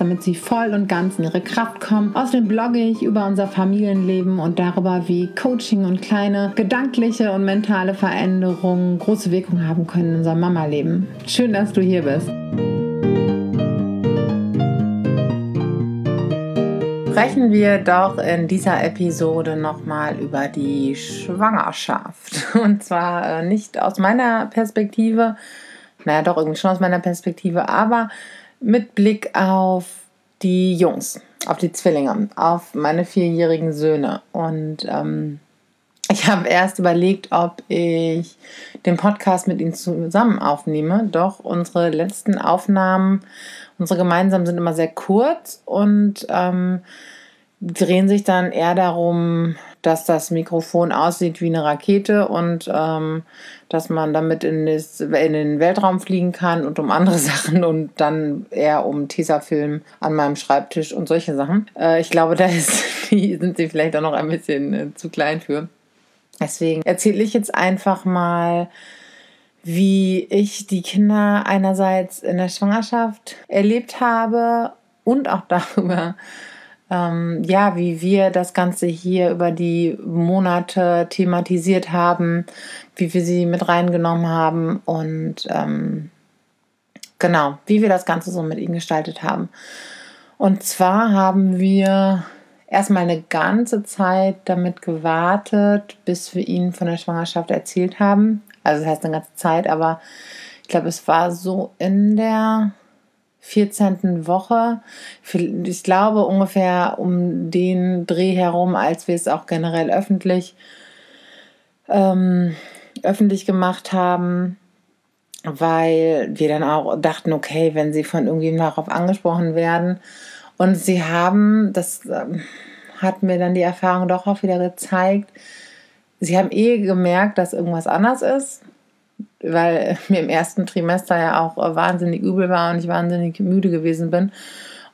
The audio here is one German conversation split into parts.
damit sie voll und ganz in ihre Kraft kommen. Außerdem blogge ich über unser Familienleben und darüber, wie Coaching und kleine gedankliche und mentale Veränderungen große Wirkung haben können in unserem Mama-Leben. Schön, dass du hier bist. Sprechen wir doch in dieser Episode nochmal über die Schwangerschaft. Und zwar äh, nicht aus meiner Perspektive, naja, doch irgendwie schon aus meiner Perspektive, aber mit Blick auf die Jungs, auf die Zwillinge, auf meine vierjährigen Söhne. Und ähm, ich habe erst überlegt, ob ich den Podcast mit ihnen zusammen aufnehme. Doch unsere letzten Aufnahmen, unsere gemeinsamen, sind immer sehr kurz und ähm, drehen sich dann eher darum, dass das Mikrofon aussieht wie eine Rakete und ähm, dass man damit in, das, in, den Weltraum fliegen kann und um andere Sachen und dann eher um Tesafilm an meinem Schreibtisch und solche Sachen. Äh, ich glaube, da ist, sind sie vielleicht auch noch ein bisschen äh, zu klein für. Deswegen erzähle ich jetzt einfach mal, wie ich die Kinder einerseits in der Schwangerschaft erlebt habe und auch darüber, ähm, ja, wie wir das Ganze hier über die Monate thematisiert haben, wie wir sie mit reingenommen haben und ähm, genau, wie wir das Ganze so mit ihnen gestaltet haben. Und zwar haben wir erstmal eine ganze Zeit damit gewartet, bis wir ihnen von der Schwangerschaft erzählt haben. Also das heißt eine ganze Zeit, aber ich glaube, es war so in der 14. Woche. Ich glaube ungefähr um den Dreh herum, als wir es auch generell öffentlich, ähm, öffentlich gemacht haben, weil wir dann auch dachten, okay, wenn sie von irgendjemandem darauf angesprochen werden und sie haben, das ähm, hat mir dann die Erfahrung doch auch wieder gezeigt, sie haben eh gemerkt, dass irgendwas anders ist weil mir im ersten Trimester ja auch wahnsinnig übel war und ich wahnsinnig müde gewesen bin.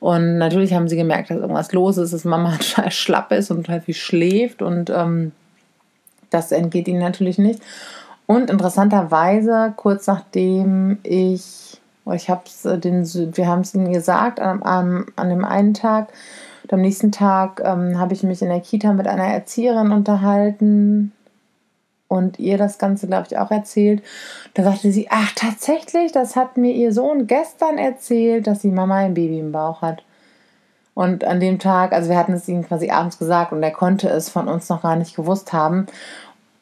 Und natürlich haben sie gemerkt, dass irgendwas los ist, dass Mama total schlapp ist und total viel schläft und ähm, das entgeht ihnen natürlich nicht. Und interessanterweise, kurz nachdem ich, ich habe es äh, den, wir haben es ihnen gesagt, an, an, an dem einen Tag, und am nächsten Tag ähm, habe ich mich in der Kita mit einer Erzieherin unterhalten, und ihr das Ganze, glaube ich, auch erzählt. Da sagte sie, ach tatsächlich, das hat mir ihr Sohn gestern erzählt, dass die Mama ein Baby im Bauch hat. Und an dem Tag, also wir hatten es ihm quasi abends gesagt und er konnte es von uns noch gar nicht gewusst haben.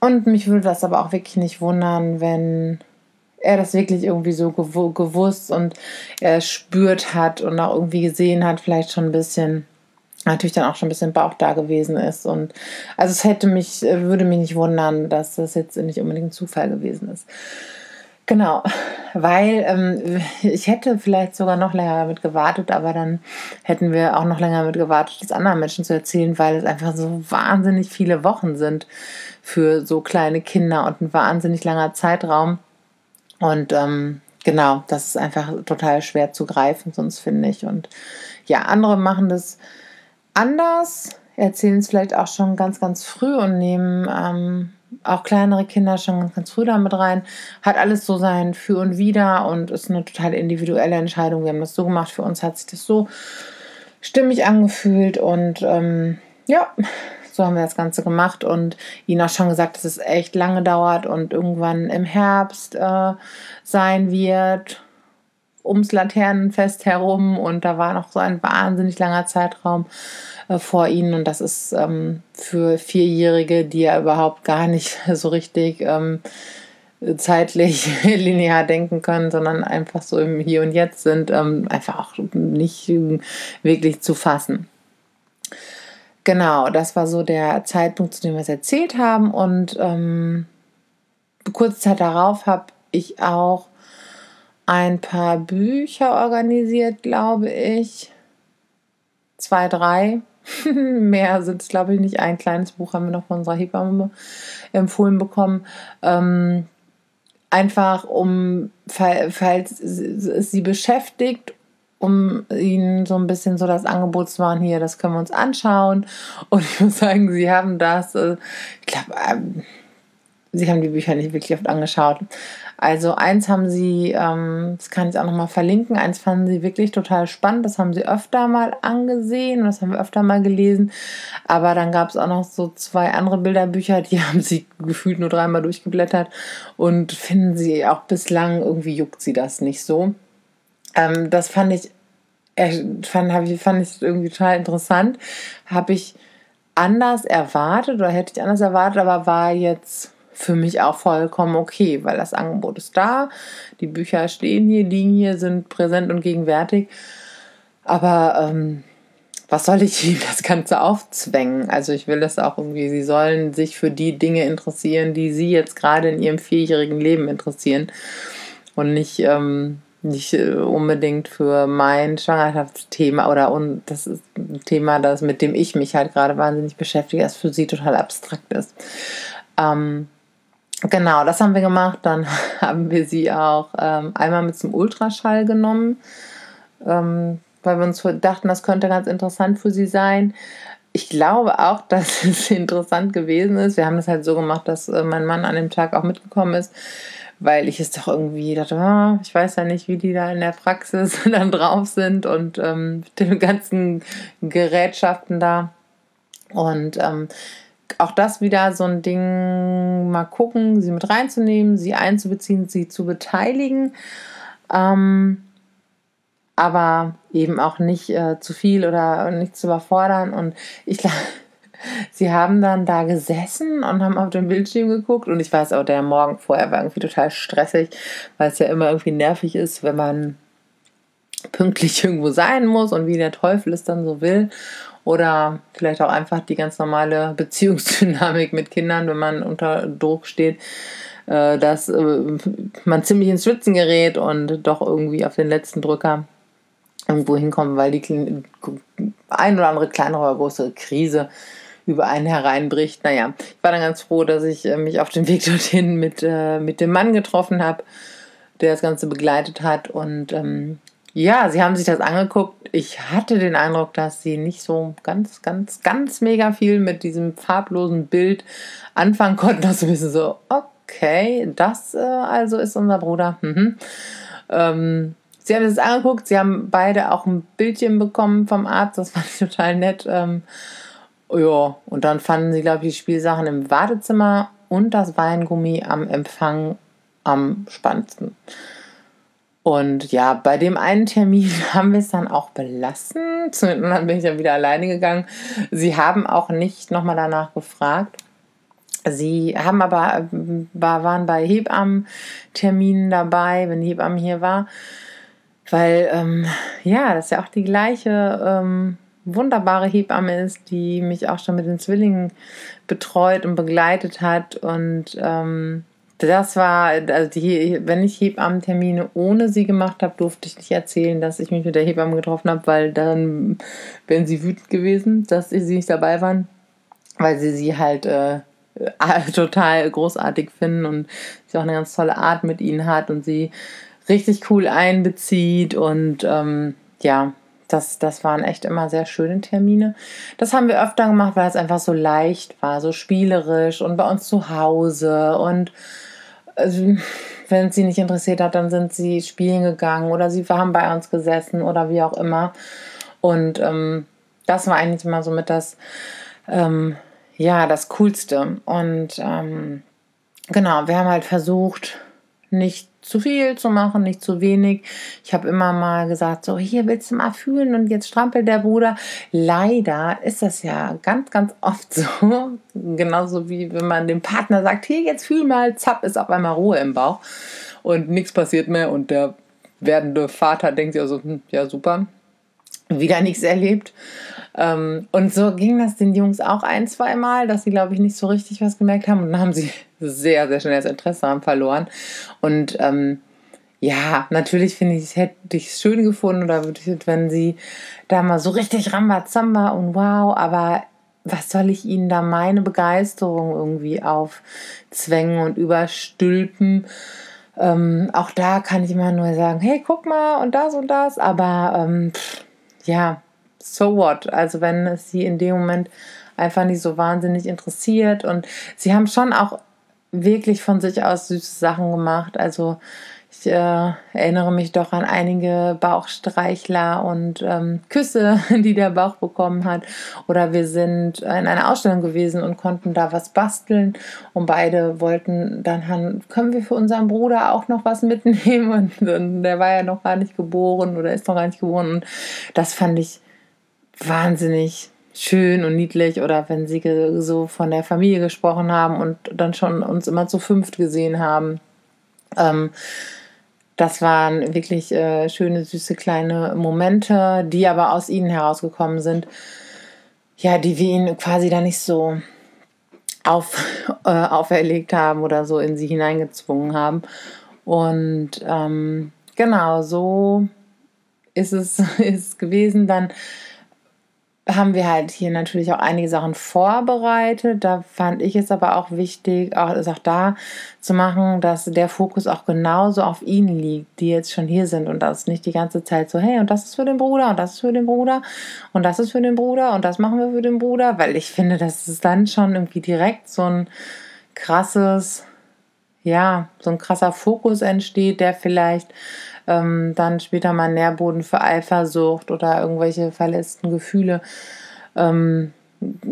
Und mich würde das aber auch wirklich nicht wundern, wenn er das wirklich irgendwie so gewusst und er spürt hat und auch irgendwie gesehen hat, vielleicht schon ein bisschen natürlich dann auch schon ein bisschen Bauch da gewesen ist. Und also es hätte mich, würde mich nicht wundern, dass das jetzt nicht unbedingt ein Zufall gewesen ist. Genau, weil ähm, ich hätte vielleicht sogar noch länger damit gewartet, aber dann hätten wir auch noch länger damit gewartet, das anderen Menschen zu erzählen, weil es einfach so wahnsinnig viele Wochen sind für so kleine Kinder und ein wahnsinnig langer Zeitraum. Und ähm, genau, das ist einfach total schwer zu greifen, sonst finde ich. Und ja, andere machen das anders, erzählen es vielleicht auch schon ganz, ganz früh und nehmen ähm, auch kleinere Kinder schon ganz, ganz früh damit rein. Hat alles so sein Für und Wider und ist eine total individuelle Entscheidung. Wir haben das so gemacht, für uns hat sich das so stimmig angefühlt und ähm, ja, so haben wir das Ganze gemacht und ihnen auch schon gesagt, dass es echt lange dauert und irgendwann im Herbst äh, sein wird ums Laternenfest herum und da war noch so ein wahnsinnig langer Zeitraum äh, vor ihnen und das ist ähm, für Vierjährige, die ja überhaupt gar nicht so richtig ähm, zeitlich linear denken können, sondern einfach so im Hier und Jetzt sind, ähm, einfach auch nicht wirklich zu fassen. Genau, das war so der Zeitpunkt, zu dem wir es erzählt haben und ähm, kurze Zeit darauf habe ich auch ein paar Bücher organisiert, glaube ich. Zwei, drei. Mehr sind es, glaube ich, nicht. Ein kleines Buch haben wir noch von unserer Hebamme empfohlen bekommen. Ähm, einfach um, falls es sie beschäftigt, um ihnen so ein bisschen so das Angebot zu machen, hier, das können wir uns anschauen. Und ich muss sagen, sie haben das, äh, ich glaube, ähm, sie haben die Bücher nicht wirklich oft angeschaut. Also eins haben sie, ähm, das kann ich auch nochmal verlinken, eins fanden sie wirklich total spannend, das haben sie öfter mal angesehen das haben wir öfter mal gelesen. Aber dann gab es auch noch so zwei andere Bilderbücher, die haben sie gefühlt nur dreimal durchgeblättert und finden sie auch bislang, irgendwie juckt sie das nicht so. Ähm, das fand ich, äh, fand, ich, fand ich irgendwie total interessant. Habe ich anders erwartet oder hätte ich anders erwartet, aber war jetzt für mich auch vollkommen okay, weil das Angebot ist da, die Bücher stehen hier, liegen hier, sind präsent und gegenwärtig. Aber ähm, was soll ich ihm das Ganze aufzwängen? Also ich will das auch irgendwie, sie sollen sich für die Dinge interessieren, die sie jetzt gerade in ihrem vierjährigen Leben interessieren und nicht, ähm, nicht äh, unbedingt für mein Schwangerschaftsthema oder und das ist ein Thema, das, mit dem ich mich halt gerade wahnsinnig beschäftige, das für sie total abstrakt ist. Ähm, Genau, das haben wir gemacht. Dann haben wir sie auch ähm, einmal mit zum Ultraschall genommen, ähm, weil wir uns dachten, das könnte ganz interessant für sie sein. Ich glaube auch, dass es interessant gewesen ist. Wir haben das halt so gemacht, dass äh, mein Mann an dem Tag auch mitgekommen ist, weil ich es doch irgendwie dachte, oh, ich weiß ja nicht, wie die da in der Praxis dann drauf sind und ähm, mit den ganzen Gerätschaften da. Und ähm, auch das wieder so ein Ding, mal gucken, sie mit reinzunehmen, sie einzubeziehen, sie zu beteiligen. Ähm, aber eben auch nicht äh, zu viel oder nicht zu überfordern. Und ich glaube, sie haben dann da gesessen und haben auf den Bildschirm geguckt. Und ich weiß auch, der Morgen vorher war irgendwie total stressig, weil es ja immer irgendwie nervig ist, wenn man pünktlich irgendwo sein muss und wie der Teufel es dann so will oder vielleicht auch einfach die ganz normale Beziehungsdynamik mit Kindern, wenn man unter Druck steht, äh, dass äh, man ziemlich ins Schwitzen gerät und doch irgendwie auf den letzten Drücker irgendwo hinkommt, weil die ein oder andere kleinere oder größere Krise über einen hereinbricht. Naja, ich war dann ganz froh, dass ich äh, mich auf den Weg dorthin mit, mit dem Mann getroffen habe, der das Ganze begleitet hat und ähm, ja, sie haben sich das angeguckt. Ich hatte den Eindruck, dass sie nicht so ganz, ganz, ganz mega viel mit diesem farblosen Bild anfangen konnten. Das ein bisschen so, okay, das äh, also ist unser Bruder. Mhm. Ähm, sie haben das angeguckt. Sie haben beide auch ein Bildchen bekommen vom Arzt. Das fand ich total nett. Ähm, ja, und dann fanden sie, glaube ich, die Spielsachen im Wartezimmer und das Weingummi am Empfang am spannendsten. Und ja, bei dem einen Termin haben wir es dann auch belassen. Und dann bin ich dann wieder alleine gegangen. Sie haben auch nicht nochmal danach gefragt. Sie haben aber, waren bei Hebammen-Terminen dabei, wenn die Hebamme hier war. Weil, ähm, ja, das ja auch die gleiche ähm, wunderbare Hebamme ist, die mich auch schon mit den Zwillingen betreut und begleitet hat. Und ähm, das war, also die, wenn ich Hebammentermine ohne sie gemacht habe, durfte ich nicht erzählen, dass ich mich mit der Hebamme getroffen habe, weil dann wären sie wütend gewesen, dass sie nicht dabei waren, weil sie sie halt äh, total großartig finden und sie auch eine ganz tolle Art mit ihnen hat und sie richtig cool einbezieht und ähm, ja, das, das waren echt immer sehr schöne Termine. Das haben wir öfter gemacht, weil es einfach so leicht war, so spielerisch und bei uns zu Hause und also, wenn sie nicht interessiert hat, dann sind sie spielen gegangen oder sie haben bei uns gesessen oder wie auch immer. Und ähm, das war eigentlich immer so mit das, ähm, ja, das Coolste. Und ähm, genau, wir haben halt versucht, nicht zu viel zu machen, nicht zu wenig. Ich habe immer mal gesagt, so hier willst du mal fühlen und jetzt strampelt der Bruder. Leider ist das ja ganz, ganz oft so, genauso wie wenn man dem Partner sagt, hier jetzt fühl mal, zapp, ist auf einmal Ruhe im Bauch und nichts passiert mehr und der werdende Vater denkt sich also, hm, ja super, wieder nichts erlebt. Ähm, und so ging das den Jungs auch ein, zwei Mal, dass sie, glaube ich, nicht so richtig was gemerkt haben. Und dann haben sie sehr, sehr schnell das Interesse haben verloren. Und ähm, ja, natürlich finde ich, hätte ich es schön gefunden oder wenn sie da mal so richtig Rambazamba und wow, aber was soll ich ihnen da meine Begeisterung irgendwie aufzwängen und überstülpen? Ähm, auch da kann ich immer nur sagen, hey, guck mal und das und das, aber ähm, pff, ja, so what? Also wenn es sie in dem Moment einfach nicht so wahnsinnig interessiert und sie haben schon auch wirklich von sich aus süße Sachen gemacht. Also ich äh, erinnere mich doch an einige Bauchstreichler und ähm, Küsse, die der Bauch bekommen hat. Oder wir sind in einer Ausstellung gewesen und konnten da was basteln. Und beide wollten dann, können wir für unseren Bruder auch noch was mitnehmen? Und, und der war ja noch gar nicht geboren oder ist noch gar nicht geboren. Und das fand ich wahnsinnig schön und niedlich oder wenn sie so von der Familie gesprochen haben und dann schon uns immer zu fünft gesehen haben. Ähm, das waren wirklich äh, schöne, süße kleine Momente, die aber aus ihnen herausgekommen sind. Ja, die wir ihnen quasi da nicht so auf, äh, auferlegt haben oder so in sie hineingezwungen haben. Und ähm, genau, so ist es ist gewesen. Dann haben wir halt hier natürlich auch einige Sachen vorbereitet. Da fand ich es aber auch wichtig, auch, auch da zu machen, dass der Fokus auch genauso auf ihnen liegt, die jetzt schon hier sind und das nicht die ganze Zeit so, hey, und das ist für den Bruder und das ist für den Bruder und das ist für den Bruder und das machen wir für den Bruder, weil ich finde, dass es dann schon irgendwie direkt so ein krasses, ja, so ein krasser Fokus entsteht, der vielleicht ähm, dann später mal Nährboden für Eifersucht oder irgendwelche verletzten Gefühle ähm,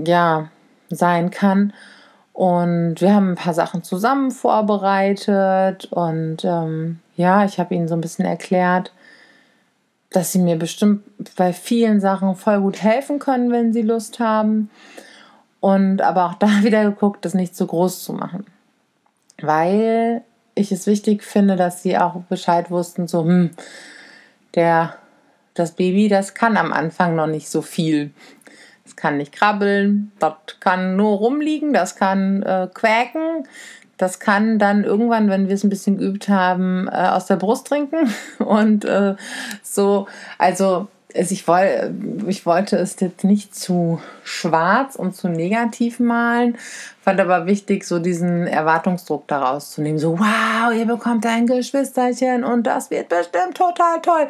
ja, sein kann. Und wir haben ein paar Sachen zusammen vorbereitet und ähm, ja, ich habe ihnen so ein bisschen erklärt, dass sie mir bestimmt bei vielen Sachen voll gut helfen können, wenn sie Lust haben. Und aber auch da wieder geguckt, das nicht zu groß zu machen. Weil ich es wichtig finde, dass sie auch Bescheid wussten, so, hm, der, das Baby, das kann am Anfang noch nicht so viel. Das kann nicht krabbeln, das kann nur rumliegen, das kann äh, quäken, das kann dann irgendwann, wenn wir es ein bisschen geübt haben, äh, aus der Brust trinken. Und äh, so, also also ich, woll, ich wollte es jetzt nicht zu schwarz und zu negativ malen, fand aber wichtig, so diesen Erwartungsdruck daraus zu nehmen. So, wow, ihr bekommt ein Geschwisterchen und das wird bestimmt total toll.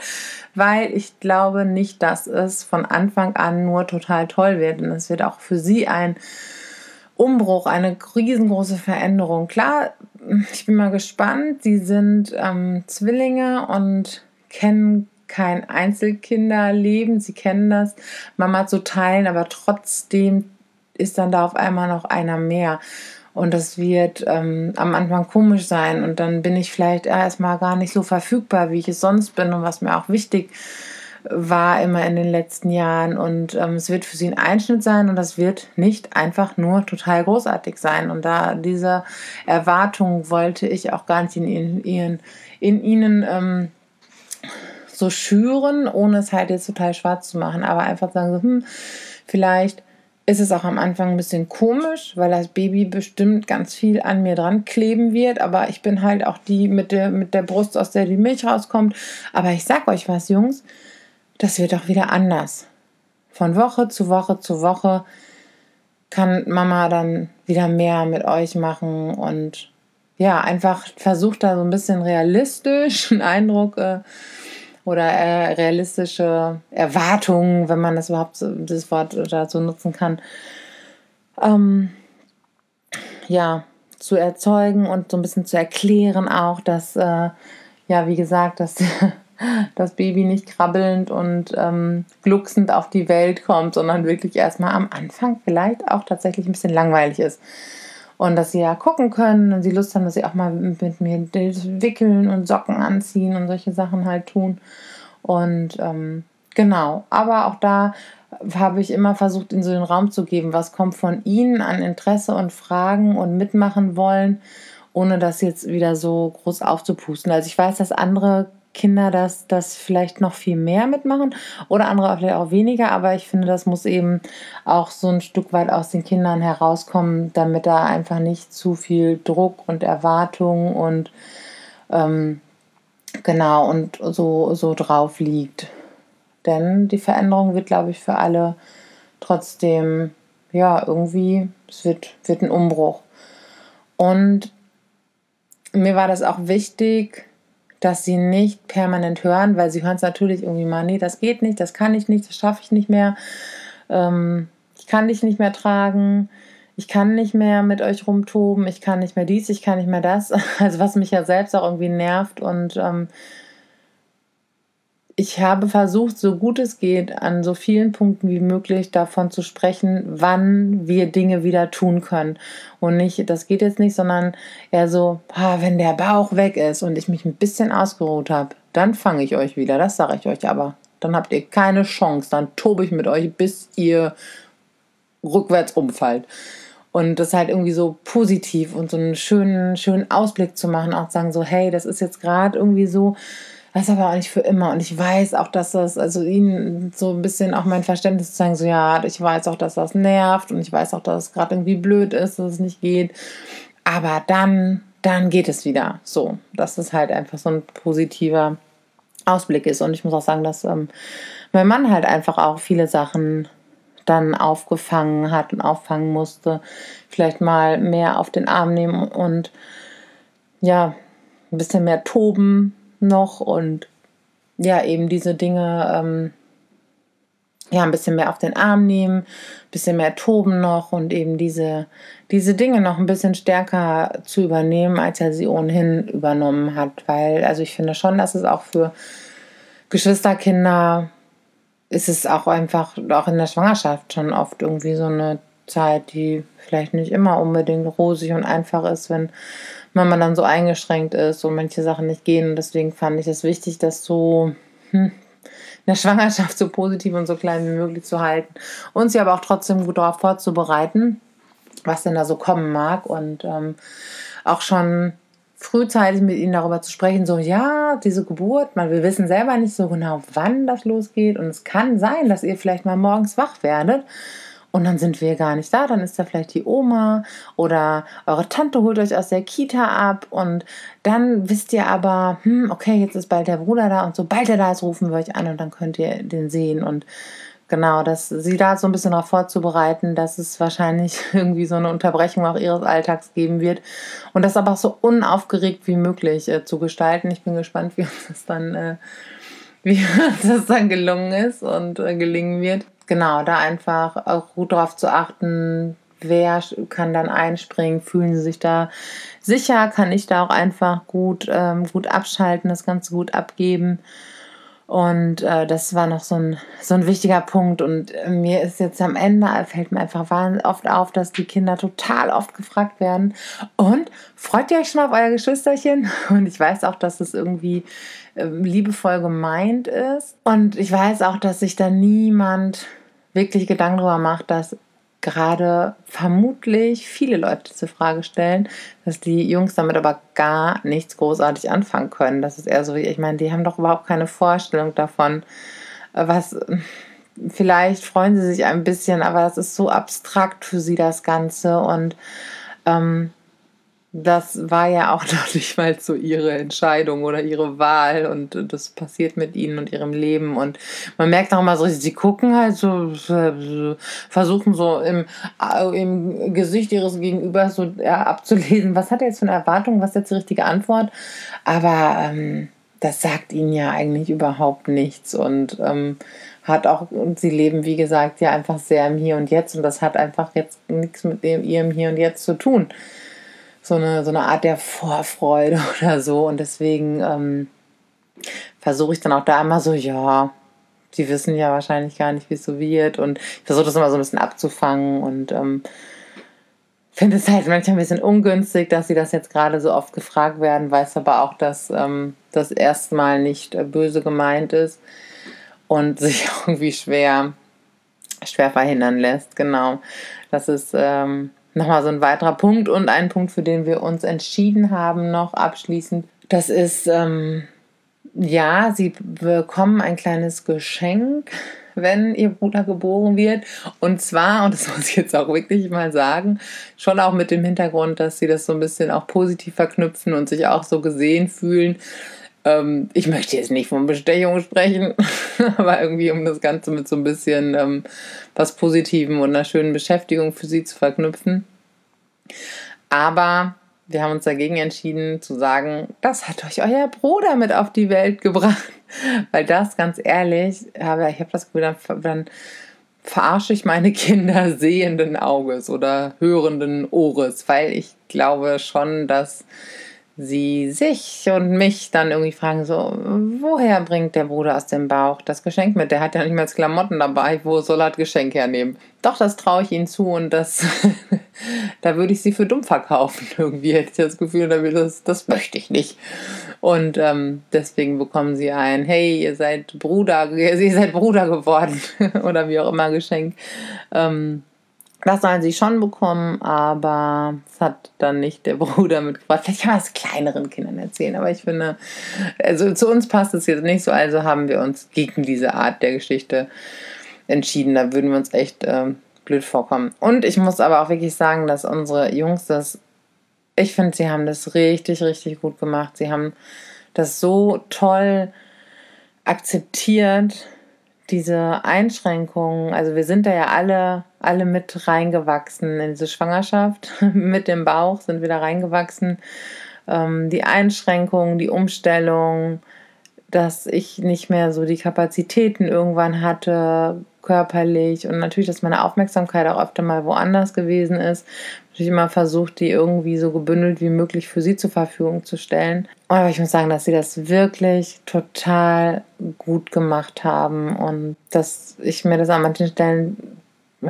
Weil ich glaube nicht, dass es von Anfang an nur total toll wird. Und es wird auch für sie ein Umbruch, eine riesengroße Veränderung. Klar, ich bin mal gespannt. Sie sind ähm, Zwillinge und kennen kein Einzelkinderleben. Sie kennen das, Mama zu teilen, aber trotzdem ist dann da auf einmal noch einer mehr. Und das wird ähm, am Anfang komisch sein. Und dann bin ich vielleicht erstmal gar nicht so verfügbar, wie ich es sonst bin und was mir auch wichtig war immer in den letzten Jahren. Und ähm, es wird für sie ein Einschnitt sein und das wird nicht einfach nur total großartig sein. Und da diese Erwartung wollte ich auch gar nicht in, in, in ihnen ähm, so schüren, ohne es halt jetzt total schwarz zu machen, aber einfach sagen hm, vielleicht ist es auch am Anfang ein bisschen komisch, weil das Baby bestimmt ganz viel an mir dran kleben wird, aber ich bin halt auch die mit der, mit der Brust, aus der die Milch rauskommt. Aber ich sag euch was, Jungs, das wird auch wieder anders. Von Woche zu Woche zu Woche kann Mama dann wieder mehr mit euch machen und ja, einfach versucht da so ein bisschen realistisch einen Eindruck äh, oder äh, realistische Erwartungen, wenn man das überhaupt so, das Wort dazu nutzen kann, ähm, ja, zu erzeugen und so ein bisschen zu erklären auch, dass, äh, ja, wie gesagt, dass das Baby nicht krabbelnd und ähm, glucksend auf die Welt kommt, sondern wirklich erstmal am Anfang vielleicht auch tatsächlich ein bisschen langweilig ist und dass sie ja gucken können und sie Lust haben, dass sie auch mal mit mir wickeln und Socken anziehen und solche Sachen halt tun. Und ähm, genau, aber auch da habe ich immer versucht, ihnen so den Raum zu geben, was kommt von ihnen an Interesse und Fragen und mitmachen wollen, ohne das jetzt wieder so groß aufzupusten. Also ich weiß, dass andere Kinder das, das vielleicht noch viel mehr mitmachen oder andere vielleicht auch weniger, aber ich finde, das muss eben auch so ein Stück weit aus den Kindern herauskommen, damit da einfach nicht zu viel Druck und Erwartung und ähm, genau, und so, so drauf liegt. Denn die Veränderung wird, glaube ich, für alle trotzdem, ja, irgendwie, es wird, wird ein Umbruch. Und mir war das auch wichtig, dass sie nicht permanent hören, weil sie hören es natürlich irgendwie mal, nee, das geht nicht, das kann ich nicht, das schaffe ich nicht mehr, ähm, ich kann dich nicht mehr tragen, ich kann nicht mehr mit euch rumtoben, ich kann nicht mehr dies, ich kann nicht mehr das. Also was mich ja selbst auch irgendwie nervt und ähm, ich habe versucht, so gut es geht, an so vielen Punkten wie möglich davon zu sprechen, wann wir Dinge wieder tun können. Und nicht, das geht jetzt nicht, sondern eher so, ah, wenn der Bauch weg ist und ich mich ein bisschen ausgeruht habe, dann fange ich euch wieder. Das sage ich euch aber. Dann habt ihr keine Chance. Dann tobe ich mit euch, bis ihr rückwärts umfallt. Und das halt irgendwie so positiv und so einen schönen, schönen Ausblick zu machen, auch zu sagen so, hey, das ist jetzt gerade irgendwie so, das ist aber auch nicht für immer. Und ich weiß auch, dass das, also ihnen so ein bisschen auch mein Verständnis zu sagen, so ja, ich weiß auch, dass das nervt und ich weiß auch, dass es gerade irgendwie blöd ist, dass es nicht geht. Aber dann, dann geht es wieder. So, dass es halt einfach so ein positiver Ausblick ist. Und ich muss auch sagen, dass ähm, mein Mann halt einfach auch viele Sachen dann aufgefangen hat und auffangen musste. Vielleicht mal mehr auf den Arm nehmen und ja, ein bisschen mehr toben, noch und ja, eben diese Dinge ähm, ja, ein bisschen mehr auf den Arm nehmen, ein bisschen mehr toben noch und eben diese, diese Dinge noch ein bisschen stärker zu übernehmen, als er sie ohnehin übernommen hat. Weil, also ich finde schon, dass es auch für Geschwisterkinder ist es auch einfach, auch in der Schwangerschaft schon oft irgendwie so eine Zeit, die vielleicht nicht immer unbedingt rosig und einfach ist, wenn Mama dann so eingeschränkt ist und manche Sachen nicht gehen. Und deswegen fand ich es wichtig, das so hm, in der Schwangerschaft so positiv und so klein wie möglich zu halten. Und sie aber auch trotzdem gut darauf vorzubereiten, was denn da so kommen mag. Und ähm, auch schon frühzeitig mit ihnen darüber zu sprechen, so ja, diese Geburt, man, wir wissen selber nicht so genau, wann das losgeht. Und es kann sein, dass ihr vielleicht mal morgens wach werdet und dann sind wir gar nicht da, dann ist da vielleicht die Oma oder eure Tante holt euch aus der Kita ab. Und dann wisst ihr aber, hm, okay, jetzt ist bald der Bruder da. Und sobald er da ist, rufen wir euch an und dann könnt ihr den sehen. Und genau, dass sie da so ein bisschen darauf vorzubereiten, dass es wahrscheinlich irgendwie so eine Unterbrechung auch ihres Alltags geben wird. Und das aber auch so unaufgeregt wie möglich äh, zu gestalten. Ich bin gespannt, wie uns das dann, äh, wie das dann gelungen ist und äh, gelingen wird genau, da einfach auch gut darauf zu achten, wer kann dann einspringen, fühlen sie sich da sicher, kann ich da auch einfach gut, ähm, gut abschalten, das Ganze gut abgeben. Und äh, das war noch so ein, so ein wichtiger Punkt. Und äh, mir ist jetzt am Ende, fällt mir einfach oft auf, dass die Kinder total oft gefragt werden. Und freut ihr euch schon auf euer Geschwisterchen? Und ich weiß auch, dass es irgendwie äh, liebevoll gemeint ist. Und ich weiß auch, dass sich da niemand wirklich Gedanken darüber macht, dass gerade vermutlich viele Leute zur Frage stellen, dass die Jungs damit aber gar nichts großartig anfangen können. Das ist eher so ich meine, die haben doch überhaupt keine Vorstellung davon, was. Vielleicht freuen sie sich ein bisschen, aber es ist so abstrakt für sie das Ganze und ähm, das war ja auch noch nicht mal so ihre Entscheidung oder ihre Wahl und das passiert mit ihnen und ihrem Leben. Und man merkt auch immer so, sie gucken halt so, versuchen so im, im Gesicht ihres Gegenübers so abzulesen, was hat er jetzt für eine Erwartung, was ist jetzt die richtige Antwort, aber ähm, das sagt ihnen ja eigentlich überhaupt nichts. Und ähm, hat auch, und sie leben, wie gesagt, ja einfach sehr im Hier und Jetzt. Und das hat einfach jetzt nichts mit dem ihrem Hier und Jetzt zu tun so eine, so eine Art der Vorfreude oder so. Und deswegen ähm, versuche ich dann auch da immer so, ja, die wissen ja wahrscheinlich gar nicht, wie es so wird. Und ich versuche das immer so ein bisschen abzufangen und ähm, finde es halt manchmal ein bisschen ungünstig, dass sie das jetzt gerade so oft gefragt werden, weiß aber auch, dass ähm, das erstmal nicht äh, böse gemeint ist und sich irgendwie schwer, schwer verhindern lässt. Genau. Das ist ähm, nochmal so ein weiterer Punkt und ein Punkt, für den wir uns entschieden haben, noch abschließend. Das ist, ähm, ja, sie bekommen ein kleines Geschenk, wenn ihr Bruder geboren wird. Und zwar, und das muss ich jetzt auch wirklich mal sagen, schon auch mit dem Hintergrund, dass sie das so ein bisschen auch positiv verknüpfen und sich auch so gesehen fühlen. Ähm, ich möchte jetzt nicht von Bestechung sprechen, aber irgendwie, um das Ganze mit so ein bisschen ähm, was Positivem und einer schönen Beschäftigung für sie zu verknüpfen. Aber wir haben uns dagegen entschieden zu sagen, das hat euch euer Bruder mit auf die Welt gebracht. Weil das, ganz ehrlich, habe, ich habe das Gefühl, dann, dann verarsche ich meine Kinder sehenden Auges oder hörenden Ohres, weil ich glaube schon, dass sie sich und mich dann irgendwie fragen, so, woher bringt der Bruder aus dem Bauch das Geschenk mit? Der hat ja nicht mehr Klamotten dabei, wo soll er das Geschenk hernehmen? Doch, das traue ich ihnen zu und das, da würde ich sie für dumm verkaufen. Irgendwie hätte ich das Gefühl, das, das möchte ich nicht. Und ähm, deswegen bekommen sie ein, hey, ihr seid Bruder, ihr seid Bruder geworden oder wie auch immer Geschenk. Ähm, das sollen sie schon bekommen, aber es hat dann nicht der Bruder mitgebracht. Vielleicht kann man es kleineren Kindern erzählen, aber ich finde, also zu uns passt es jetzt nicht so, also haben wir uns gegen diese Art der Geschichte entschieden. Da würden wir uns echt äh, blöd vorkommen. Und ich muss aber auch wirklich sagen, dass unsere Jungs das, ich finde, sie haben das richtig, richtig gut gemacht. Sie haben das so toll akzeptiert diese Einschränkungen, also wir sind da ja alle, alle mit reingewachsen in diese Schwangerschaft. mit dem Bauch sind wir da reingewachsen. Ähm, die Einschränkungen, die Umstellung, dass ich nicht mehr so die Kapazitäten irgendwann hatte, körperlich und natürlich, dass meine Aufmerksamkeit auch öfter mal woanders gewesen ist. Ich immer versucht, die irgendwie so gebündelt wie möglich für sie zur Verfügung zu stellen. Aber ich muss sagen, dass sie das wirklich total gut gemacht haben und dass ich mir das an manchen Stellen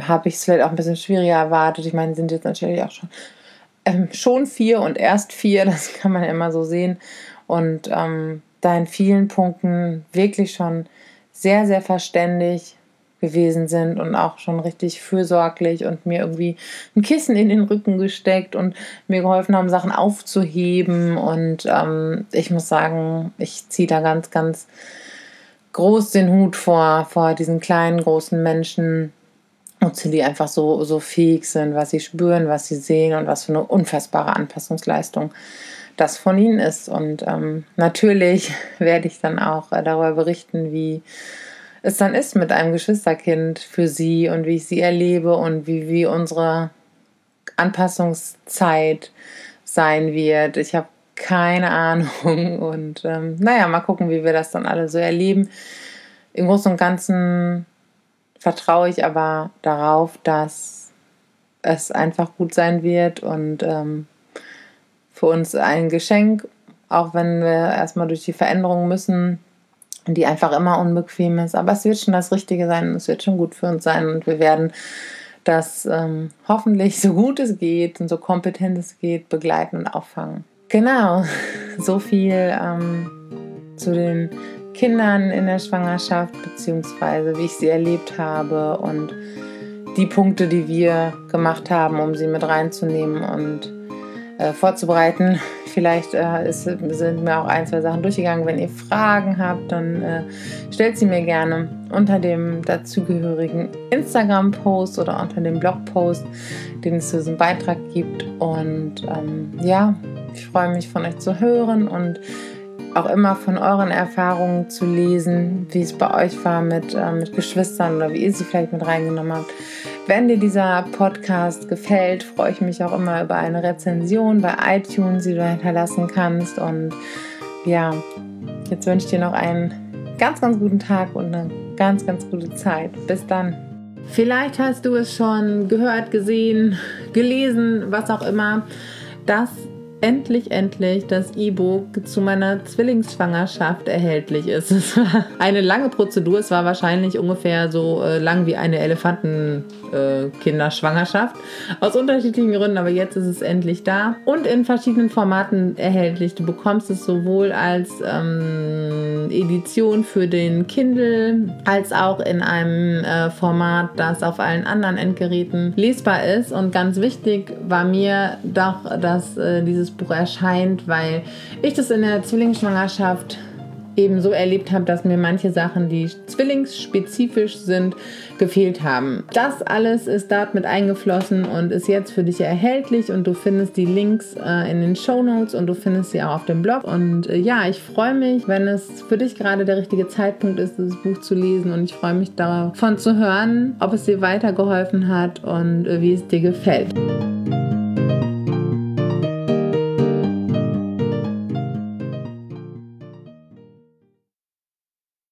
habe ich es vielleicht auch ein bisschen schwieriger erwartet. Ich meine, sind jetzt natürlich auch schon ähm, schon vier und erst vier, das kann man ja immer so sehen. Und ähm, da in vielen Punkten wirklich schon sehr, sehr verständig gewesen sind und auch schon richtig fürsorglich und mir irgendwie ein Kissen in den Rücken gesteckt und mir geholfen haben, Sachen aufzuheben. Und ähm, ich muss sagen, ich ziehe da ganz, ganz groß den Hut vor, vor diesen kleinen, großen Menschen, wozu die einfach so, so fähig sind, was sie spüren, was sie sehen und was für eine unfassbare Anpassungsleistung das von ihnen ist. Und ähm, natürlich werde ich dann auch äh, darüber berichten, wie es dann ist mit einem Geschwisterkind für sie und wie ich sie erlebe und wie, wie unsere Anpassungszeit sein wird. Ich habe keine Ahnung und ähm, naja, mal gucken, wie wir das dann alle so erleben. Im Großen und Ganzen vertraue ich aber darauf, dass es einfach gut sein wird und ähm, für uns ein Geschenk, auch wenn wir erstmal durch die Veränderungen müssen, die einfach immer unbequem ist. Aber es wird schon das Richtige sein und es wird schon gut für uns sein und wir werden das ähm, hoffentlich so gut es geht und so kompetent es geht begleiten und auffangen. Genau, so viel ähm, zu den Kindern in der Schwangerschaft beziehungsweise wie ich sie erlebt habe und die Punkte, die wir gemacht haben, um sie mit reinzunehmen und äh, vorzubereiten. Vielleicht äh, ist, sind mir auch ein, zwei Sachen durchgegangen. Wenn ihr Fragen habt, dann äh, stellt sie mir gerne unter dem dazugehörigen Instagram-Post oder unter dem Blog-Post, den es zu diesem Beitrag gibt. Und ähm, ja, ich freue mich von euch zu hören und auch immer von euren Erfahrungen zu lesen, wie es bei euch war mit, äh, mit Geschwistern oder wie ihr sie vielleicht mit reingenommen habt. Wenn dir dieser Podcast gefällt, freue ich mich auch immer über eine Rezension bei iTunes, die du hinterlassen kannst. Und ja, jetzt wünsche ich dir noch einen ganz, ganz guten Tag und eine ganz, ganz gute Zeit. Bis dann. Vielleicht hast du es schon gehört, gesehen, gelesen, was auch immer. Das endlich, endlich das E-Book zu meiner Zwillingsschwangerschaft erhältlich ist. Es war eine lange Prozedur. Es war wahrscheinlich ungefähr so äh, lang wie eine Elefantenkinderschwangerschaft. Äh, Aus unterschiedlichen Gründen, aber jetzt ist es endlich da. Und in verschiedenen Formaten erhältlich. Du bekommst es sowohl als ähm, Edition für den Kindle, als auch in einem äh, Format, das auf allen anderen Endgeräten lesbar ist. Und ganz wichtig war mir doch, dass äh, dieses Buch erscheint, weil ich das in der Zwillingsschwangerschaft eben so erlebt habe, dass mir manche Sachen, die zwillingsspezifisch sind, gefehlt haben. Das alles ist dort mit eingeflossen und ist jetzt für dich erhältlich und du findest die Links äh, in den Show Notes und du findest sie auch auf dem Blog. Und äh, ja, ich freue mich, wenn es für dich gerade der richtige Zeitpunkt ist, das Buch zu lesen und ich freue mich davon zu hören, ob es dir weitergeholfen hat und äh, wie es dir gefällt.